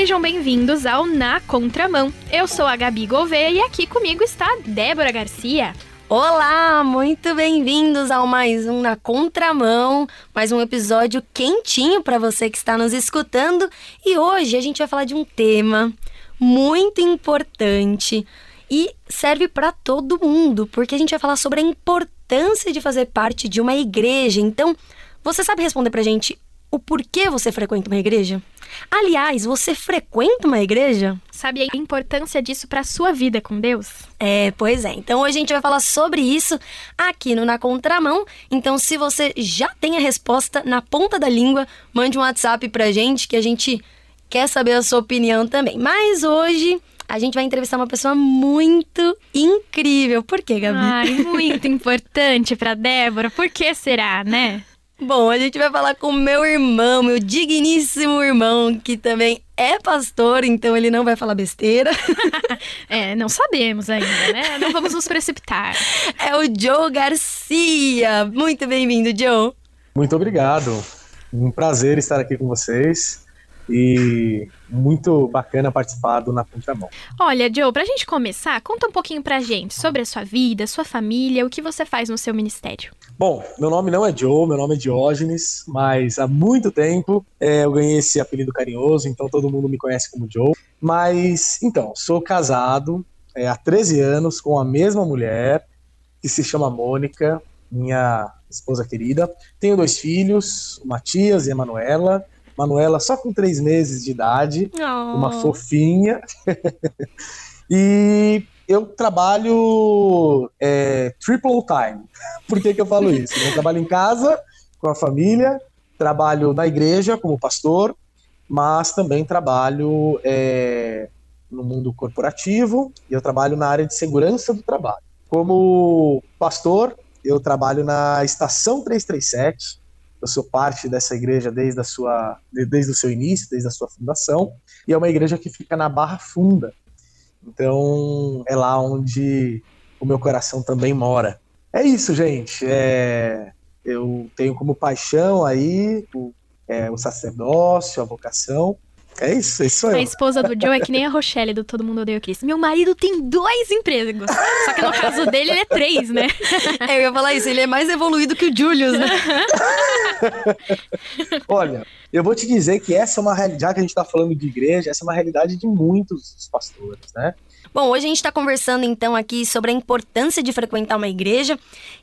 Sejam bem-vindos ao Na Contramão. Eu sou a Gabi Gouveia e aqui comigo está Débora Garcia. Olá, muito bem-vindos ao mais um Na Contramão, mais um episódio quentinho para você que está nos escutando. E hoje a gente vai falar de um tema muito importante e serve para todo mundo, porque a gente vai falar sobre a importância de fazer parte de uma igreja. Então, você sabe responder pra gente o porquê você frequenta uma igreja? Aliás, você frequenta uma igreja? Sabe a importância disso para sua vida com Deus? É, pois é. Então hoje a gente vai falar sobre isso aqui no Na Contramão. Então, se você já tem a resposta na ponta da língua, mande um WhatsApp pra gente que a gente quer saber a sua opinião também. Mas hoje a gente vai entrevistar uma pessoa muito incrível. Por quê, Gabi? Ai, muito importante para Débora. Por que será, né? Bom, a gente vai falar com meu irmão, meu digníssimo irmão, que também é pastor, então ele não vai falar besteira. é, não sabemos ainda, né? Não vamos nos precipitar. É o Joe Garcia. Muito bem-vindo, Joe. Muito obrigado. Um prazer estar aqui com vocês e muito bacana participar do Na Contramão. Olha, Joe, pra gente começar, conta um pouquinho pra gente sobre a sua vida, sua família, o que você faz no seu ministério. Bom, meu nome não é Joe, meu nome é Diógenes, mas há muito tempo é, eu ganhei esse apelido carinhoso, então todo mundo me conhece como Joe. Mas, então, sou casado é, há 13 anos com a mesma mulher, que se chama Mônica, minha esposa querida. Tenho dois filhos, o Matias e a Manuela. Manuela só com três meses de idade, oh. uma fofinha. e eu trabalho é, triple time. Por que, que eu falo isso? Eu trabalho em casa, com a família, trabalho na igreja como pastor, mas também trabalho é, no mundo corporativo e eu trabalho na área de segurança do trabalho. Como pastor, eu trabalho na Estação 337, eu sou parte dessa igreja desde, a sua, desde o seu início, desde a sua fundação, e é uma igreja que fica na Barra Funda. Então, é lá onde o meu coração também mora. É isso, gente. É, eu tenho como paixão aí o, é, o sacerdócio, a vocação, é isso, é isso aí. A esposa do Joe é que nem a Rochelle do Todo Mundo Odeia o Chris. Meu marido tem dois empregos. Só que no caso dele, ele é três, né? É, eu ia falar isso, ele é mais evoluído que o Julius, né? Olha, eu vou te dizer que essa é uma realidade, já que a gente está falando de igreja, essa é uma realidade de muitos pastores, né? Bom, hoje a gente está conversando então aqui sobre a importância de frequentar uma igreja.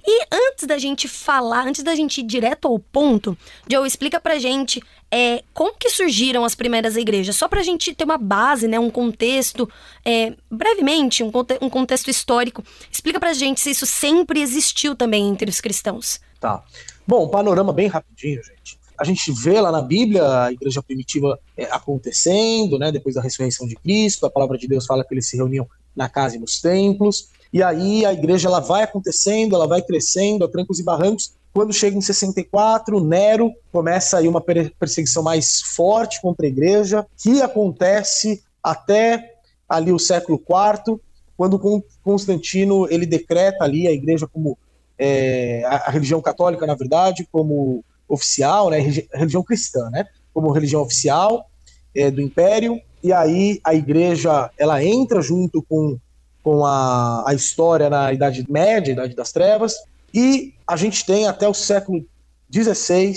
E antes da gente falar, antes da gente ir direto ao ponto, Joe, explica pra gente é, como que surgiram as primeiras igrejas? Só pra gente ter uma base, né, um contexto, é, brevemente, um, conte um contexto histórico. Explica pra gente se isso sempre existiu também entre os cristãos. Tá. Bom, panorama bem rapidinho, gente a gente vê lá na Bíblia a igreja primitiva é, acontecendo, né, depois da ressurreição de Cristo, a palavra de Deus fala que eles se reuniam na casa e nos templos, e aí a igreja ela vai acontecendo, ela vai crescendo a trancos e barrancos. Quando chega em 64, Nero começa aí uma perseguição mais forte contra a igreja, que acontece até ali o século IV, quando Constantino ele decreta ali a igreja como é, a religião católica, na verdade, como oficial, né, religião cristã, né, como religião oficial é, do Império, e aí a igreja ela entra junto com, com a, a história na Idade Média, Idade das Trevas, e a gente tem até o século XVI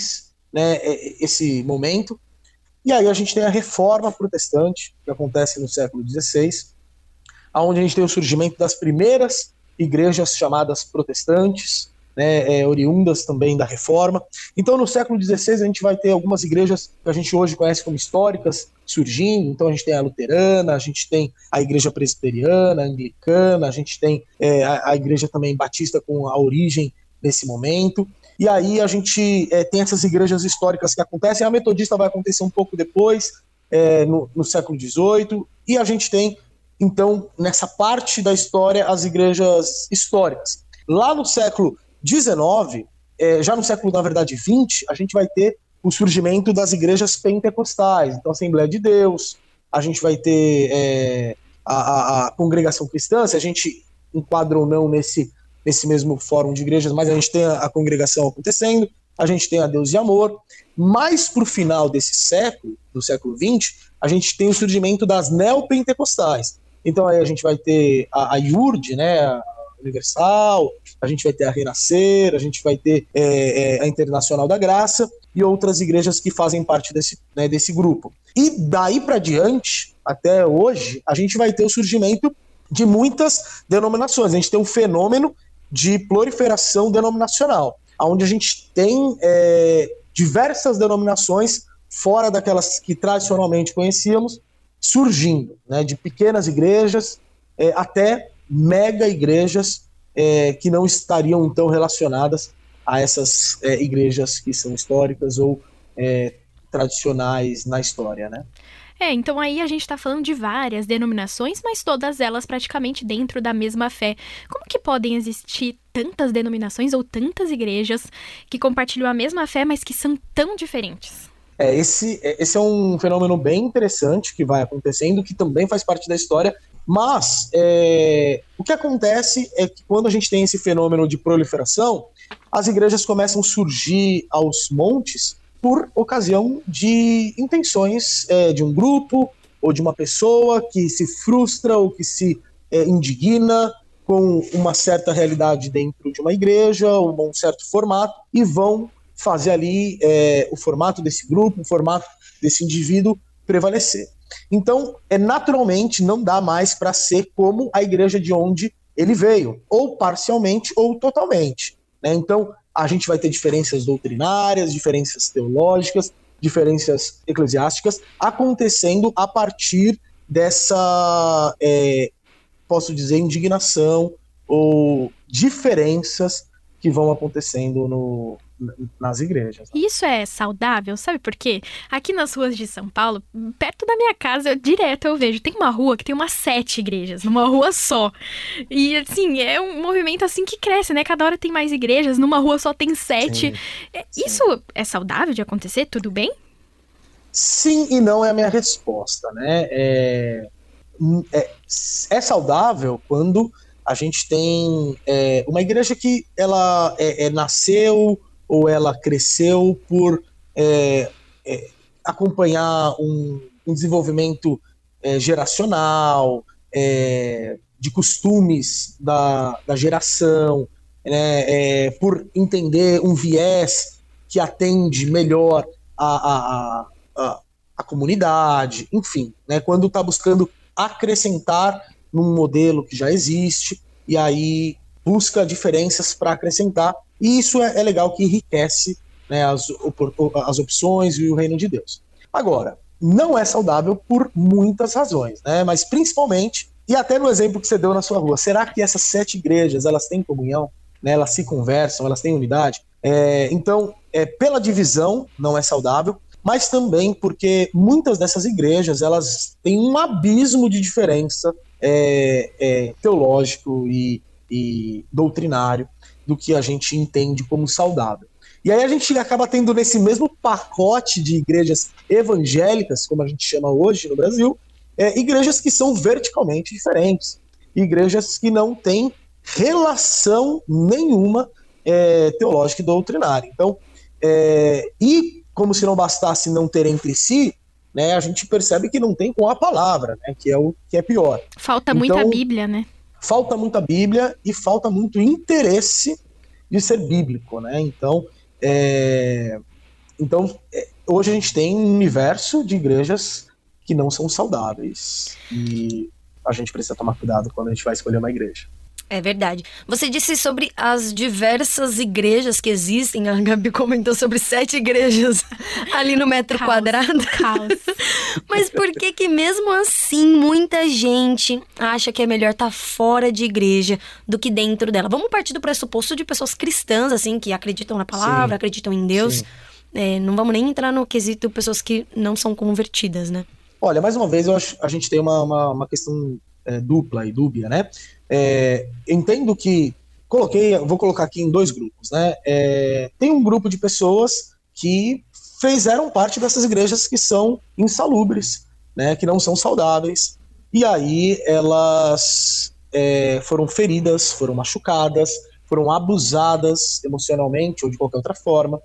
né, é, esse momento, e aí a gente tem a reforma protestante, que acontece no século XVI, onde a gente tem o surgimento das primeiras igrejas chamadas protestantes, né, é, oriundas também da reforma. Então, no século XVI, a gente vai ter algumas igrejas que a gente hoje conhece como históricas surgindo. Então, a gente tem a luterana, a gente tem a igreja presbiteriana, a anglicana, a gente tem é, a, a, igreja também batista com a origem nesse momento. E aí a gente é, tem essas igrejas históricas que acontecem. A metodista vai acontecer um pouco depois, é, no, no século XVIII. E a gente tem, então, nessa parte da história, as igrejas históricas. Lá no século 19, é, já no século, na verdade, 20, a gente vai ter o surgimento das igrejas pentecostais, então Assembleia de Deus, a gente vai ter é, a, a, congregação cristã, se a gente enquadra ou não nesse, nesse mesmo fórum de igrejas, mas a gente tem a, a congregação acontecendo, a gente tem a Deus de Amor, mais para o final desse século, do século XX, a gente tem o surgimento das neopentecostais. Então aí a gente vai ter a, a IURD, né, Universal, a gente vai ter a Renascer, a gente vai ter é, é, a Internacional da Graça e outras igrejas que fazem parte desse, né, desse grupo. E daí para diante, até hoje, a gente vai ter o surgimento de muitas denominações. A gente tem um fenômeno de proliferação denominacional, onde a gente tem é, diversas denominações fora daquelas que tradicionalmente conhecíamos, surgindo, né, de pequenas igrejas é, até mega igrejas é, que não estariam tão relacionadas a essas é, igrejas que são históricas ou é, tradicionais na história, né? É, então aí a gente está falando de várias denominações, mas todas elas praticamente dentro da mesma fé. Como que podem existir tantas denominações ou tantas igrejas que compartilham a mesma fé, mas que são tão diferentes? É, esse, é, esse é um fenômeno bem interessante que vai acontecendo, que também faz parte da história, mas é, o que acontece é que quando a gente tem esse fenômeno de proliferação, as igrejas começam a surgir aos montes por ocasião de intenções é, de um grupo ou de uma pessoa que se frustra ou que se é, indigna com uma certa realidade dentro de uma igreja ou um certo formato e vão fazer ali é, o formato desse grupo, o formato desse indivíduo prevalecer. Então, é naturalmente não dá mais para ser como a igreja de onde ele veio, ou parcialmente ou totalmente. Né? Então, a gente vai ter diferenças doutrinárias, diferenças teológicas, diferenças eclesiásticas acontecendo a partir dessa, é, posso dizer, indignação ou diferenças que vão acontecendo no, nas igrejas. Isso é saudável, sabe por quê? Aqui nas ruas de São Paulo, perto da minha casa, eu, direto eu vejo, tem uma rua que tem umas sete igrejas, numa rua só. E assim, é um movimento assim que cresce, né? Cada hora tem mais igrejas, numa rua só tem sete. Sim, é, sim. Isso é saudável de acontecer? Tudo bem? Sim e não é a minha resposta, né? É, é, é saudável quando a gente tem é, uma igreja que ela é, é nasceu ou ela cresceu por é, é, acompanhar um, um desenvolvimento é, geracional, é, de costumes da, da geração, né, é, por entender um viés que atende melhor a, a, a, a comunidade, enfim, né, quando está buscando acrescentar num modelo que já existe, e aí busca diferenças para acrescentar e isso é, é legal que enriquece né, as, as opções e o reino de Deus. Agora, não é saudável por muitas razões, né? Mas principalmente, e até no exemplo que você deu na sua rua, será que essas sete igrejas elas têm comunhão? Né, elas se conversam, elas têm unidade? É, então, é, pela divisão, não é saudável, mas também porque muitas dessas igrejas elas têm um abismo de diferença é, é, teológico e, e doutrinário do que a gente entende como saudável. E aí a gente acaba tendo nesse mesmo pacote de igrejas evangélicas, como a gente chama hoje no Brasil, é, igrejas que são verticalmente diferentes, igrejas que não têm relação nenhuma é, teológica e doutrinária. Então, é, e como se não bastasse não ter entre si, né, a gente percebe que não tem com a palavra, né, que é o que é pior. Falta então, muita Bíblia, né? Falta muita Bíblia e falta muito interesse de ser bíblico, né? Então, é, então é, hoje a gente tem um universo de igrejas que não são saudáveis e a gente precisa tomar cuidado quando a gente vai escolher uma igreja. É verdade. Você disse sobre as diversas igrejas que existem. A Gabi comentou sobre sete igrejas ali no metro caos, quadrado. Caos. Mas por que que mesmo assim muita gente acha que é melhor estar tá fora de igreja do que dentro dela? Vamos partir do pressuposto de pessoas cristãs, assim, que acreditam na palavra, Sim. acreditam em Deus. É, não vamos nem entrar no quesito pessoas que não são convertidas, né? Olha, mais uma vez, eu acho a gente tem uma, uma, uma questão é, dupla e dúbia, né? É, entendo que coloquei, vou colocar aqui em dois grupos, né? É, tem um grupo de pessoas que fizeram parte dessas igrejas que são insalubres, né? Que não são saudáveis e aí elas é, foram feridas, foram machucadas, foram abusadas emocionalmente ou de qualquer outra forma,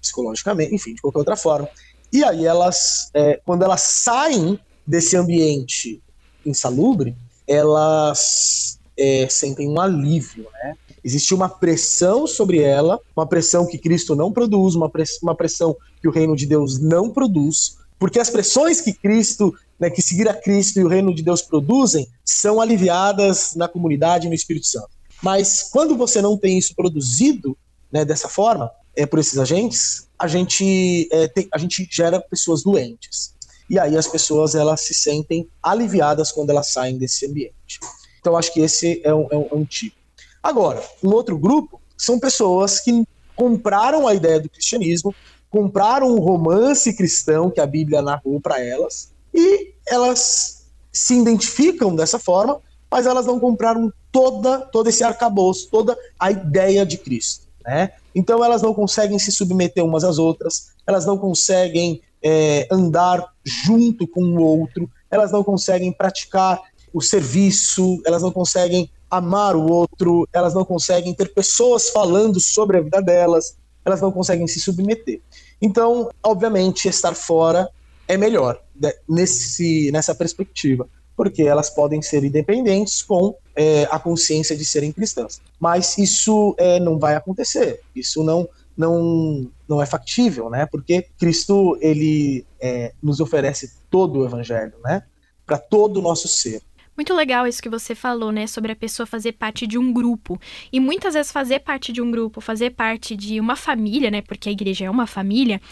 psicologicamente, enfim, de qualquer outra forma. E aí elas, é, quando elas saem desse ambiente insalubre, elas é, sentem um alívio, né? Existe uma pressão sobre ela, uma pressão que Cristo não produz, uma, uma pressão que o reino de Deus não produz, porque as pressões que Cristo, né, que seguir a Cristo e o reino de Deus produzem, são aliviadas na comunidade e no Espírito Santo. Mas quando você não tem isso produzido né, dessa forma, é, por esses agentes, a gente, é, tem, a gente gera pessoas doentes. E aí as pessoas elas se sentem aliviadas quando elas saem desse ambiente. Então acho que esse é um, é um, é um tipo. Agora, um outro grupo são pessoas que compraram a ideia do cristianismo, compraram o romance cristão que a Bíblia narrou para elas e elas se identificam dessa forma, mas elas não compraram toda todo esse arcabouço, toda a ideia de Cristo, né? Então elas não conseguem se submeter umas às outras, elas não conseguem é, andar junto com o outro, elas não conseguem praticar o serviço, elas não conseguem amar o outro, elas não conseguem ter pessoas falando sobre a vida delas, elas não conseguem se submeter. Então, obviamente, estar fora é melhor né, nesse, nessa perspectiva, porque elas podem ser independentes com é, a consciência de serem cristãs. Mas isso é, não vai acontecer, isso não, não, não é factível, né? Porque Cristo ele é, nos oferece todo o evangelho, né? Para todo o nosso ser. Muito legal isso que você falou, né, sobre a pessoa fazer parte de um grupo. E muitas vezes fazer parte de um grupo, fazer parte de uma família, né, porque a igreja é uma família,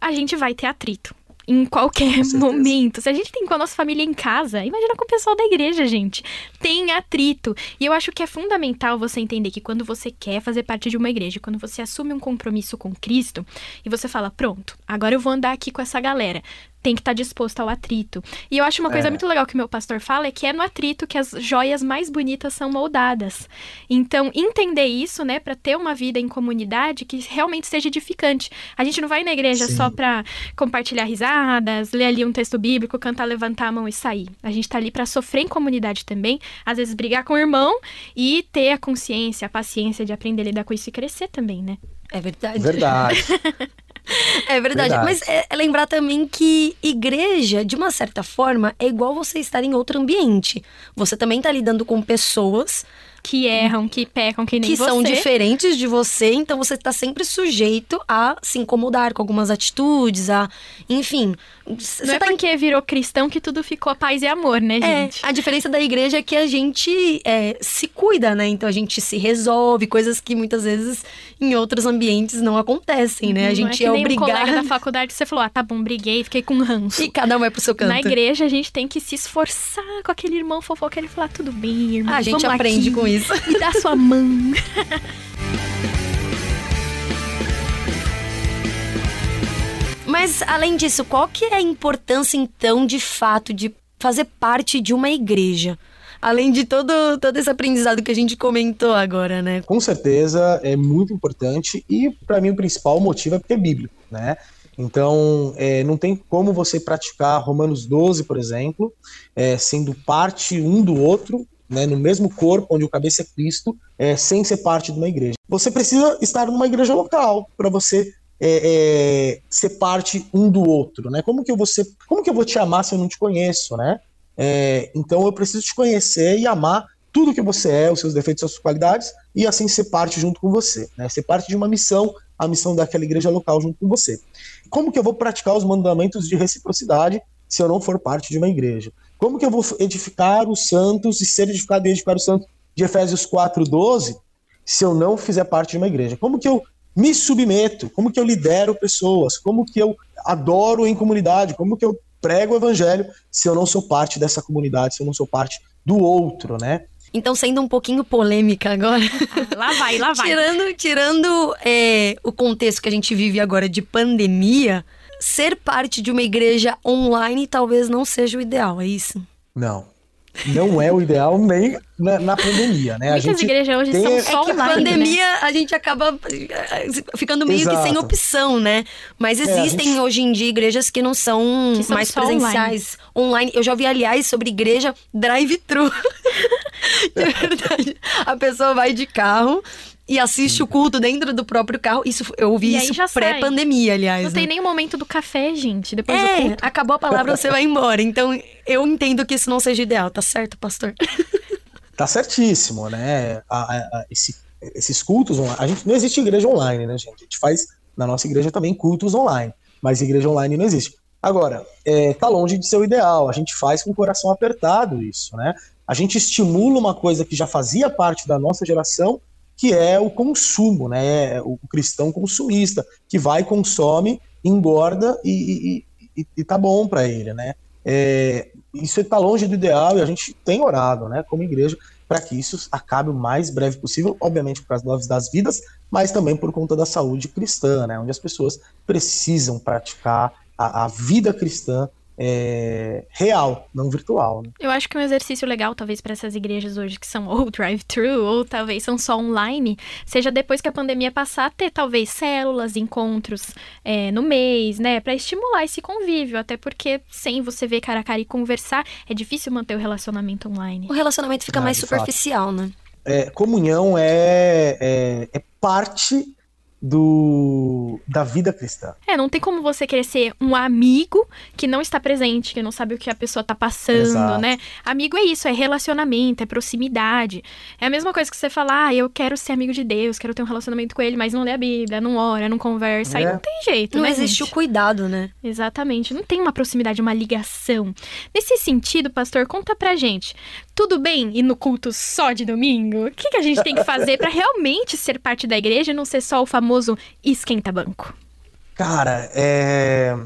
a gente vai ter atrito em qualquer momento. Se a gente tem com a nossa família em casa, imagina com o pessoal da igreja, gente. Tem atrito. E eu acho que é fundamental você entender que quando você quer fazer parte de uma igreja, quando você assume um compromisso com Cristo e você fala, pronto, agora eu vou andar aqui com essa galera tem que estar tá disposto ao atrito. E eu acho uma coisa é. muito legal que meu pastor fala é que é no atrito que as joias mais bonitas são moldadas. Então, entender isso, né, para ter uma vida em comunidade que realmente seja edificante. A gente não vai na igreja Sim. só para compartilhar risadas, ler ali um texto bíblico, cantar, levantar a mão e sair. A gente tá ali para sofrer em comunidade também, às vezes brigar com o irmão e ter a consciência, a paciência de aprender a lidar com isso e crescer também, né? É verdade. Verdade. É verdade. verdade. Mas é, é, lembrar também que igreja, de uma certa forma, é igual você estar em outro ambiente. Você também está lidando com pessoas que erram, que pecam, que nem que você. são diferentes de você, então você está sempre sujeito a se incomodar com algumas atitudes, a, enfim. Não é tá porque virou cristão que tudo ficou paz e amor, né, é, gente? É, a diferença da igreja é que a gente é, se cuida, né? Então a gente se resolve, coisas que muitas vezes em outros ambientes não acontecem, né? A uhum, gente é, é obrigado. Um colega da faculdade você falou: "Ah, tá bom, briguei, fiquei com ranço". E cada um vai pro seu canto. Na igreja a gente tem que se esforçar com aquele irmão fofoqueiro e falar: "Tudo bem, irmão". Ah, a gente aprende aqui. com isso. Me dá sua mão. Mas além disso, qual que é a importância então, de fato, de fazer parte de uma igreja? Além de todo, todo esse aprendizado que a gente comentou agora, né? Com certeza é muito importante e para mim o principal motivo é porque é bíblico, né? Então, é, não tem como você praticar Romanos 12, por exemplo, é, sendo parte um do outro né, no mesmo corpo, onde o cabeça é Cristo, é, sem ser parte de uma igreja. Você precisa estar numa igreja local para você é, é, ser parte um do outro, né? Como que eu vou ser, como que eu vou te amar se eu não te conheço, né? É, então eu preciso te conhecer e amar tudo que você é, os seus defeitos, as suas qualidades, e assim ser parte junto com você, né? Ser parte de uma missão, a missão daquela igreja local junto com você. Como que eu vou praticar os mandamentos de reciprocidade se eu não for parte de uma igreja? Como que eu vou edificar os santos e ser edificado e edificar os santos de Efésios 4:12 se eu não fizer parte de uma igreja? Como que eu me submeto? Como que eu lidero pessoas? Como que eu adoro em comunidade? Como que eu prego o evangelho se eu não sou parte dessa comunidade, se eu não sou parte do outro, né? Então, sendo um pouquinho polêmica agora. Lá vai, lá vai. tirando tirando é, o contexto que a gente vive agora de pandemia, ser parte de uma igreja online talvez não seja o ideal, é isso? Não. Não é o ideal nem na, na pandemia, né? Muitas igrejas hoje tem... são só é que online, pandemia né? a gente acaba eh, ficando meio Exato. que sem opção, né? Mas existem é, gente... hoje em dia igrejas que não são, que são mais presenciais. Online. online. Eu já ouvi, aliás, sobre igreja drive-thru. de verdade. A pessoa vai de carro e assiste o culto dentro do próprio carro. Isso eu ouvi isso pré-pandemia, aliás. Não né? tem nem o momento do café, gente. Depois do É, culto. acabou a palavra, você vai embora. Então, eu entendo que isso não seja ideal, tá certo, pastor? Tá certíssimo, né? A- a- a- esse- esses cultos online. A gente não existe igreja online, né, gente? A gente faz na nossa igreja também cultos online, mas igreja online não existe. Agora, é, tá longe de ser o ideal. A gente faz com o coração apertado isso, né? A gente estimula uma coisa que já fazia parte da nossa geração, que é o consumo, né? O cristão consumista, que vai, consome, engorda e, e, e, e tá bom para ele, né? É, isso está longe do ideal e a gente tem orado, né, como igreja, para que isso acabe o mais breve possível, obviamente por causa das vidas, mas também por conta da saúde cristã, né, onde as pessoas precisam praticar a, a vida cristã é, real, não virtual. Né? Eu acho que um exercício legal, talvez, para essas igrejas hoje que são ou drive-thru, ou talvez são só online, seja depois que a pandemia passar, ter talvez células, encontros é, no mês, né? Para estimular esse convívio. Até porque sem você ver cara a cara e conversar, é difícil manter o relacionamento online. O relacionamento fica Ah, mais de fato. superficial, né? É, comunhão é, é, é parte do, da vida cristã. É, não tem como você querer ser um amigo que não está presente, que não sabe o que a pessoa tá passando, Exato. né? Amigo é isso, é relacionamento, é proximidade. É a mesma coisa que você falar, ah, eu quero ser amigo de Deus, quero ter um relacionamento com ele, mas não lê a Bíblia, não ora, não conversa. Aí É. não tem jeito, Não né? existe gente? o cuidado, né? Exatamente, não tem uma proximidade, uma ligação. Nesse sentido, pastor, conta pra gente. Tudo bem ir no culto só de domingo? O que, que a gente tem que fazer pra realmente ser parte da igreja e não ser só o famoso esquenta-banco? Cara, é,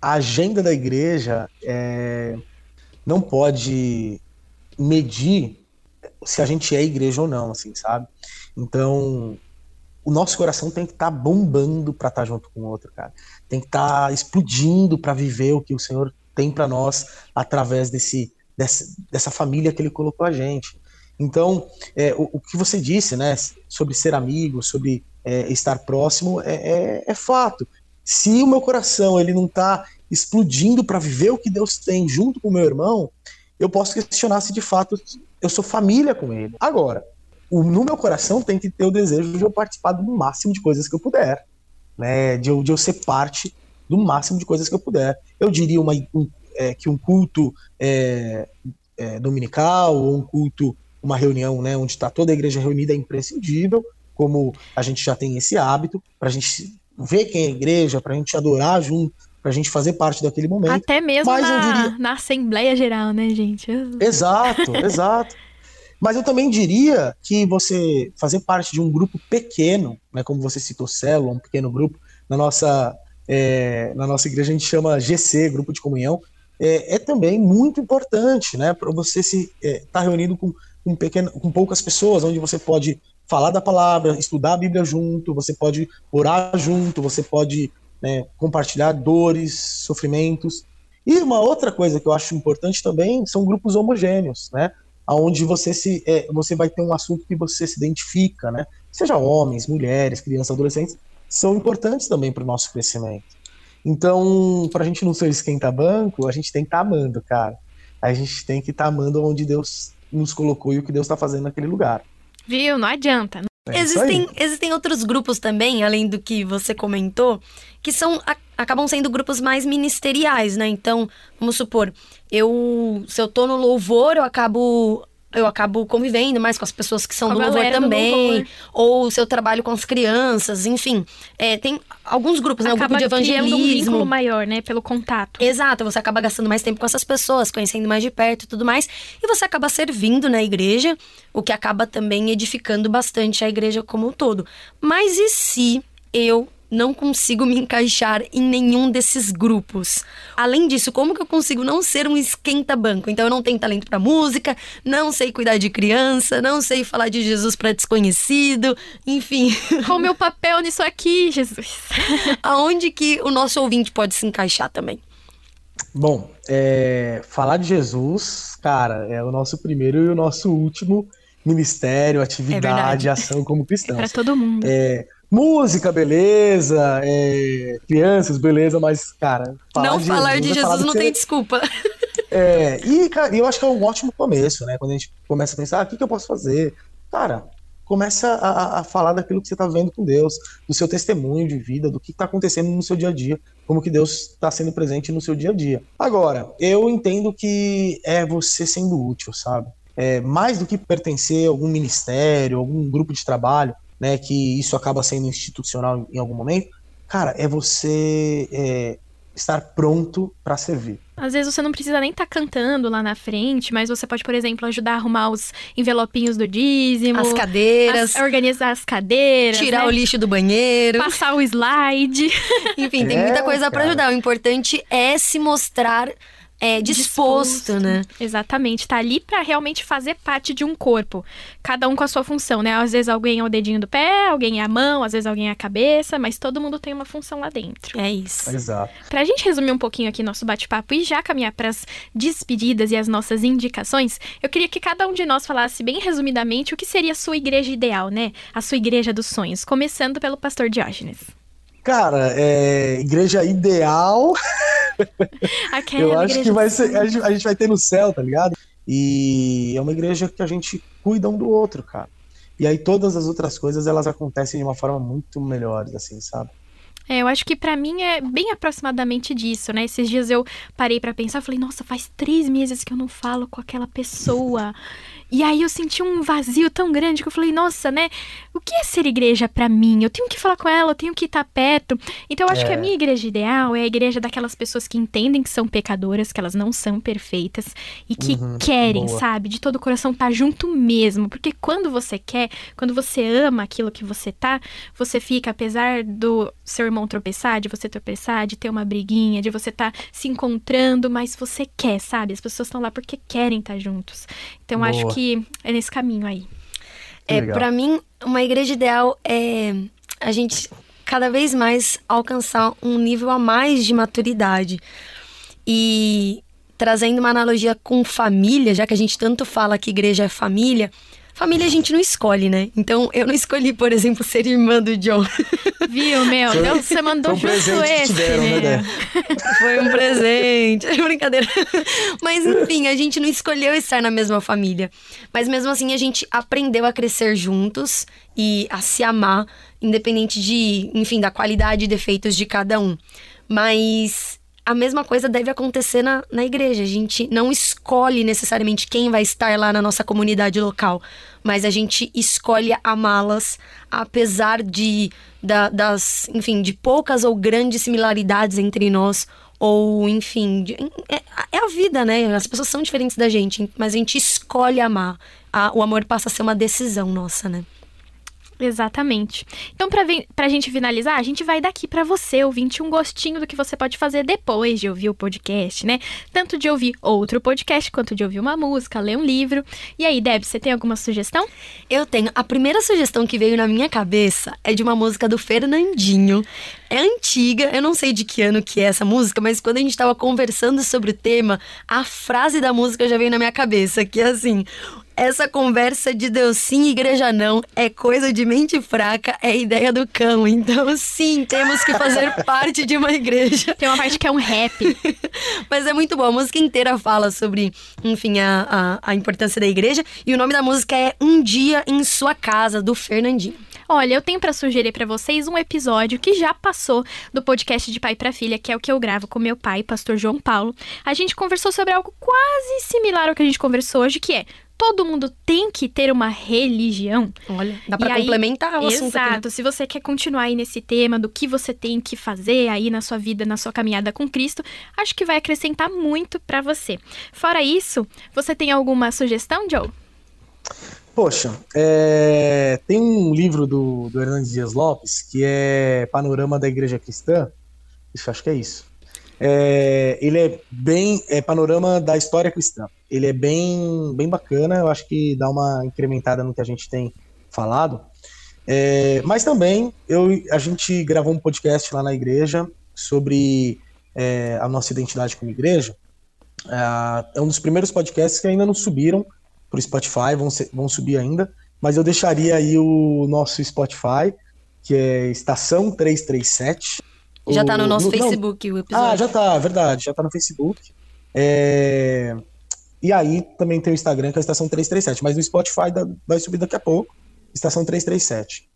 a agenda da igreja é, não pode medir se a gente é igreja ou não, assim, sabe? Então, o nosso coração tem que estar bombando para estar junto com o outro, cara. Tem que estar explodindo para viver o que o Senhor tem para nós através desse, dessa, dessa família que Ele colocou a gente. Então, é, o, o que você disse, né, sobre ser amigo, sobre é, estar próximo, é, é- é fato. Se o meu coração ele não está explodindo para viver o que Deus tem junto com o meu irmão, eu posso questionar se de fato eu sou família com ele. Agora, o- no meu coração tem que ter o desejo de eu participar do máximo de coisas que eu puder, né? De eu, de eu ser parte do máximo de coisas que eu puder. Eu diria uma, um, é, que um culto é, é, dominical ou um culto, uma reunião, né, onde está toda a igreja reunida é imprescindível, como a gente já tem esse hábito, para a gente ver quem é a igreja, para a gente adorar junto, para a gente fazer parte daquele momento. Até mesmo Mas na, diria- na Assembleia Geral, né, gente? Exato, exato. Mas eu também diria que você fazer parte de um grupo pequeno, né, como você citou, célula, um pequeno grupo, na nossa, é, na nossa igreja a gente chama GC, Grupo de Comunhão, é, é também muito importante, né, para você se estar reunido com, com, pequeno, com poucas pessoas, onde você pode falar da palavra, estudar a Bíblia junto, você pode orar junto, você pode né, compartilhar dores, sofrimentos. E uma outra coisa que eu acho importante também são grupos homogêneos, né? Onde você se é, você vai ter um assunto que você se identifica, né? Seja homens, mulheres, crianças, adolescentes, são importantes também para o nosso crescimento. Então, para a gente não ser esquenta-banco, a gente tem que estar amando, cara. A gente tem que estar amando onde Deus nos colocou e o que Deus está fazendo naquele lugar. Viu? Não adianta. É. Existem, existem outros grupos também, além do que você comentou, que são a- acabam sendo grupos mais ministeriais, né? Então, vamos supor, eu se eu tô no louvor, eu acabo eu acabo convivendo mais com as pessoas que são do louvor do também, louvor. ou se eu trabalho com as crianças, enfim, é, tem alguns grupos, né? O grupo Acaba de criando um vínculo evangelismo. maior, né? Pelo contato. Exato, você acaba gastando mais tempo com essas pessoas, conhecendo mais de perto e tudo mais. E você acaba servindo na igreja, o que acaba também edificando bastante a igreja como um todo. Mas e se eu não consigo me encaixar em nenhum desses grupos? Além disso, como que eu consigo não ser um esquenta-banco? Então eu não tenho talento pra música, não sei cuidar de criança, não sei falar de Jesus pra desconhecido, enfim, Qual o meu papel nisso aqui, Jesus? aonde que o nosso ouvinte pode se encaixar também? Bom, é, falar de Jesus, cara, é o nosso primeiro e o nosso último ministério, atividade, verdade. ação como É pra cristãos. todo mundo. Música, beleza, é, crianças, beleza, mas, cara, falar não de falar de é falar Jesus do não tem você- desculpa. É, e, cara, eu acho que é um ótimo começo, né? Quando a gente começa a pensar, ah, o que, que eu posso fazer? Cara, começa a, a falar daquilo que você está vendo com Deus, do seu testemunho de vida, do que está acontecendo no seu dia a dia, como que Deus está sendo presente no seu dia a dia. Agora, eu entendo que é você sendo útil, sabe? É, mais do que pertencer a algum ministério, algum grupo de trabalho, né, que isso acaba sendo institucional em algum momento, cara, é você é, estar pronto para servir. Às vezes você não precisa nem estar tá cantando lá na frente, mas você pode, por exemplo, ajudar a arrumar os envelopinhos do dízimo, as cadeiras, as, organizar as cadeiras, tirar né? o lixo do banheiro, passar o slide. Enfim, tem é, muita coisa para ajudar. O importante é se mostrar é, disposto, disposto, né? Exatamente, tá ali para realmente fazer parte de um corpo, cada um com a sua função, né? Às vezes alguém é o dedinho do pé, alguém é a mão, às vezes alguém é a cabeça, mas todo mundo tem uma função lá dentro. É isso. Exato. Pra gente resumir um pouquinho aqui nosso bate-papo e já caminhar para as despedidas e as nossas indicações, eu queria que cada um de nós falasse bem resumidamente o que seria a sua igreja ideal, né? A sua igreja dos sonhos, começando pelo pastor Diógenes. Cara, é, igreja ideal. Eu acho que vai ser, a gente vai ter no céu, tá ligado? E é uma igreja que a gente cuida um do outro, cara. E aí todas as outras coisas elas acontecem de uma forma muito melhor, assim, sabe? É, eu acho que para mim é bem aproximadamente disso, né? Esses dias eu parei para pensar, falei, nossa, faz três meses que eu não falo com aquela pessoa. E aí eu senti um vazio tão grande que eu falei, nossa, né? O que é ser igreja para mim? Eu tenho que falar com ela, eu tenho que estar perto. Então eu acho é. que a minha igreja ideal é a igreja daquelas pessoas que entendem que são pecadoras, que elas não são perfeitas e que uhum, querem, boa. sabe, de todo o coração estar tá junto mesmo. Porque quando você quer, quando você ama aquilo que você tá, você fica, apesar do seu irmão tropeçar, de você tropeçar, de ter uma briguinha, de você estar tá se encontrando, mas você quer, sabe? As pessoas estão lá porque querem estar tá juntos. Então boa. acho que é nesse caminho aí. É, para mim, uma igreja ideal é a gente cada vez mais alcançar um nível a mais de maturidade. E trazendo uma analogia com família, já que a gente tanto fala que igreja é família, Família a gente não escolhe, né? Então eu não escolhi, por exemplo, ser irmã do John. Viu, meu? Deus, você mandou Foi um justo esse. Deram, né, né? Foi um presente. É brincadeira. Mas enfim, a gente não escolheu estar na mesma família. Mas mesmo assim a gente aprendeu a crescer juntos e a se amar, independente de, enfim, da qualidade e defeitos de cada um. Mas a mesma coisa deve acontecer na, na igreja. A gente não escolhe necessariamente quem vai estar lá na nossa comunidade local, mas a gente escolhe amá-las, apesar de da, das, enfim, de poucas ou grandes similaridades entre nós, ou enfim, é, é, a vida, né? As pessoas são diferentes da gente, mas a gente escolhe amar. A, o amor passa a ser uma decisão nossa, né? Exatamente. Então, pra, pra gente finalizar, a gente vai daqui para você, ouvinte, um gostinho do que você pode fazer depois de ouvir o podcast, né? Tanto de ouvir outro podcast, quanto de ouvir uma música, ler um livro. E aí, Deb, você tem alguma sugestão? Eu tenho. A primeira sugestão que veio na minha cabeça é de uma música do Fernandinho. É antiga, eu não sei de que ano que é essa música, mas quando a gente tava conversando sobre o tema, a frase da música já veio na minha cabeça, que é assim: essa conversa de Deus sim, igreja não, é coisa de mente fraca, é ideia do cão. Então, sim, temos que fazer parte de uma igreja. Tem uma parte que é um rap. Mas é muito bom. A música inteira fala sobre, enfim, a, a, a importância da igreja. E o nome da música é Um Dia em Sua Casa, do Fernandinho. Olha, eu tenho para sugerir para vocês um episódio que já passou do podcast de pai para filha, que é o que eu gravo com meu pai, pastor João Paulo. A gente conversou sobre algo quase similar ao que a gente conversou hoje, que é todo mundo tem que ter uma religião. Olha, dá para complementar o assunto. Exato. Aqui, né? Se você quer continuar aí nesse tema do que você tem que fazer aí na sua vida, na sua caminhada com Cristo, acho que vai acrescentar muito para você. Fora isso, você tem alguma sugestão, Joe? Poxa, é... tem um livro do, do Hernandes Dias Lopes que é Panorama da Igreja Cristã. Isso, acho que é isso. É, ele é bem é panorama da história cristã. Ele é bem bem bacana. Eu acho que dá uma incrementada no que a gente tem falado. É, mas também eu, a gente gravou um podcast lá na igreja sobre é, a nossa identidade como igreja. É, é um dos primeiros podcasts que ainda não subiram para o Spotify, vão, ser, vão subir ainda. Mas eu deixaria aí o nosso Spotify, que é Estação 337. Já está no nosso no, Facebook não, o episódio. Ah, já está, verdade, já está no Facebook. É... E aí também tem o Instagram, que é a Estação 337, mas no Spotify vai subir daqui a pouco. estação 337.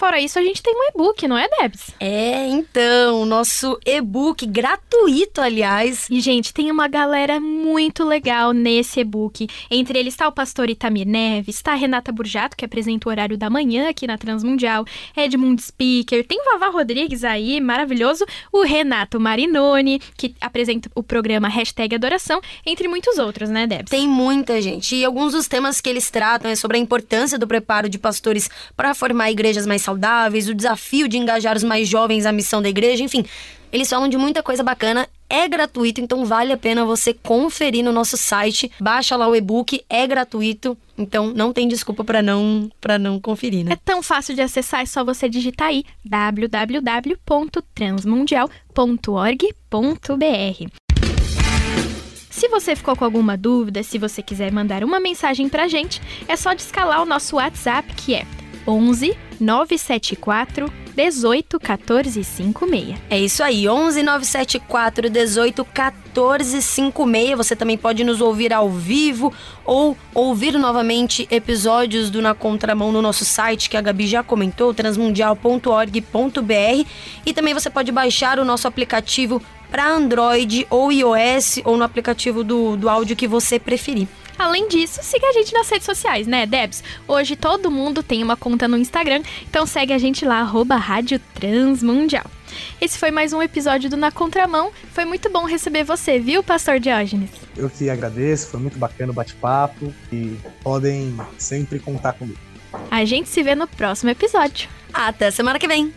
Fora isso, a gente tem um e-book, não é, Debs? É, então, nosso e-book gratuito, aliás. E, gente, tem uma galera muito legal nesse e-book. Entre eles está o pastor Itamir Neves, está a Renata Burjato, que apresenta o horário da manhã aqui na Transmundial, Edmund Speaker, tem Vavá Rodrigues aí, maravilhoso, o Renato Marinoni, que apresenta o programa Hashtag Adoração, entre muitos outros, né, Debs? Tem muita gente. E alguns dos temas que eles tratam é sobre a importância do preparo de pastores para formar igrejas mais saudáveis, o desafio de engajar os mais jovens à missão da igreja, enfim. Eles falam de muita coisa bacana, é gratuito, então vale a pena você conferir no nosso site. Baixa lá o e-book, é gratuito, então não tem desculpa para não para não conferir, né? É tão fácil de acessar, é só você digitar aí www.transmundial.org.br. Se você ficou com alguma dúvida, se você quiser mandar uma mensagem pra gente, é só descalar o nosso WhatsApp que é 11 974 18 14 56. É isso aí, 11 974 18 14 56. Você também pode nos ouvir ao vivo ou ouvir novamente episódios do Na Contramão no nosso site, que a Gabi já comentou, transmundial.org.br. E também você pode baixar o nosso aplicativo para Android ou iOS ou no aplicativo do, do áudio que você preferir. Além disso, siga a gente nas redes sociais, né, Debs? Hoje todo mundo tem uma conta no Instagram, então segue a gente lá, arroba Rádio Transmundial. Esse foi mais um episódio do Na Contramão. Foi muito bom receber você, viu, Pastor Diógenes? Eu que agradeço, foi muito bacana o bate-papo e podem sempre contar comigo. A gente se vê no próximo episódio. Até semana que vem!